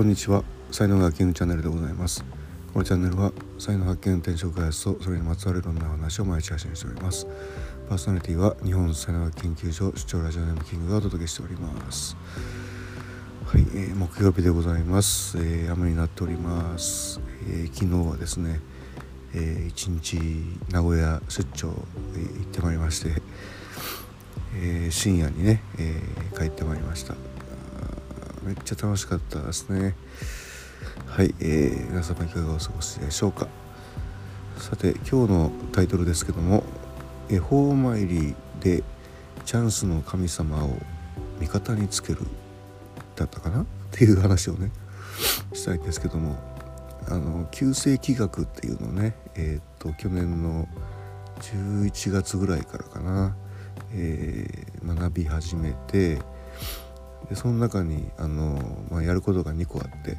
こんにちは。才能学キングチャンネルでございます。このチャンネルは才能発見転職開発とそれにまつわるいろんな話を毎日発信しております。パーソナリティは日本才能学研究所主張ラジオネームキングがお届けしております。はい、えー、木曜日でございます、えー、雨になっております、えー、昨日はですね、えー、一日名古屋出張、えー、行ってまいりまして、えー、深夜にね、えー、帰ってまいりました。めっちゃ楽しかったですね。はい、えー、皆様いかがお過ごしでしょうか。さて今日のタイトルですけども恵方参りでチャンスの神様を味方につけるだったかな？っていう話をね したいんですけどもあの旧世紀学っていうのをねえっ、と去年の11月ぐらいからかな、えー、学び始めてでその中にあの、まあ、やることが2個あって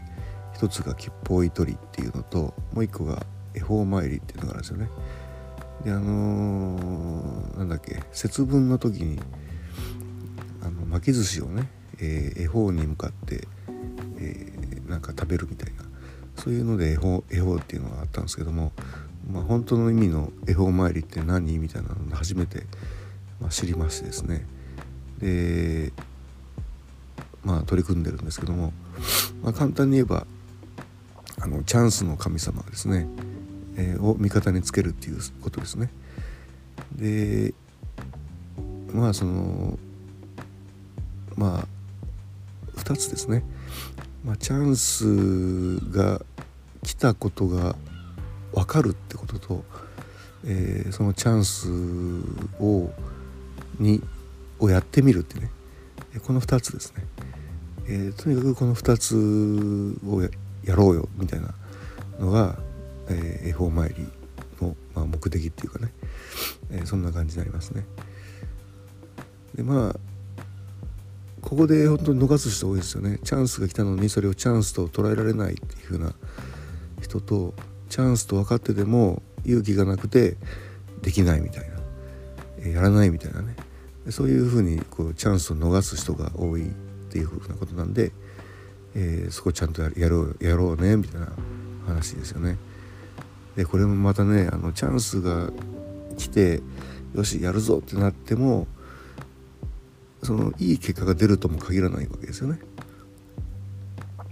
1つが吉報取りっていうのともう1個が恵方参りっていうのがあるんですよね。であのー、なんだっけ節分の時にあの巻き寿司をね、えー、恵方に向かって、えー、なんか食べるみたいなそういうので恵方恵方っていうのがあったんですけども、まあ、本当の意味の恵方参りって何？みたいなので初めて、まあ、知りましてですねで、取り組んでるんですけども、まあ、簡単に言えばあのチャンスの神様ですね、えー、を味方につけるっていうことですね。でまあそのまあ2つですね、まあ、チャンスが来たことが分かるってことと、えー、そのチャンスをにをやってみるってねこの2つですね。えー、とにかくこの2つをやろうよみたいなのが、えー、恵方参りの、まあ、目的っていうかね、えー、そんな感じになりますね。でまあここで本当に逃す人多いですよね。チャンスが来たのにそれをチャンスと捉えられないっていう風な人とチャンスと分かってても勇気がなくてできないみたいな、え、やらないみたいなね。そういう風にこうチャンスを逃す人が多いっていうふうなことなんで、えー、そこちゃんとやろうやろうねみたいな話ですよね。でこれもまたねあのチャンスが来てよしやるぞってなってもそのいい結果が出るとも限らないわけですよね。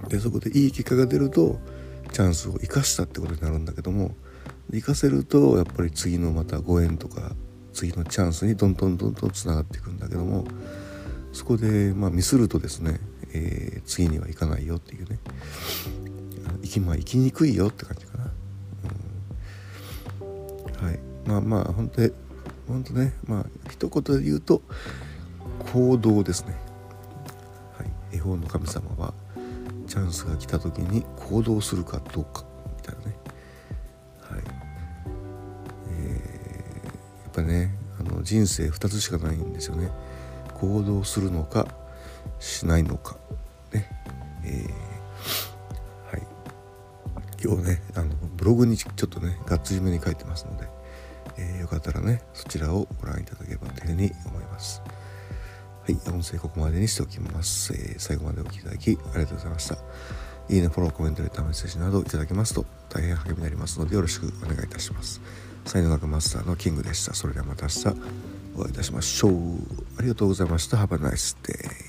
でそこでいい結果が出るとチャンスを生かしたってことになるんだけども生かせるとやっぱり次のまたご縁とか次のチャンスにどんどんどんどんつながっていくんだけどもそこで、まあ、ミスるとですね、えー、次には行かないよっていうね。行き,、まあ、行きにくいよって感じかな、うん、はい。まあまあ本当本当ねまあ一言で言うと行動ですね。はい。絵本の神様はチャンスが来た時に行動するかどうかみたいなね。はい。えー、やっぱねあの人生2つしかないんですよね。行動するのかしないのかね。えー、はい。今日ねあのブログにちょっとねがっつりめに書いてますので、えー、よかったらねそちらをご覧いただければというふうに思います。はい音声ここまでにしておきます、えー、最後までお聴きいただきありがとうございました。いいね、フォロー、コメント、レター、メッセージなどいただけますと大変励みになりますのでよろしくお願いいたします。才能学マスターのキングでした。それではまた明日。お会いいたしましょう。ありがとうございました。Have a nice day.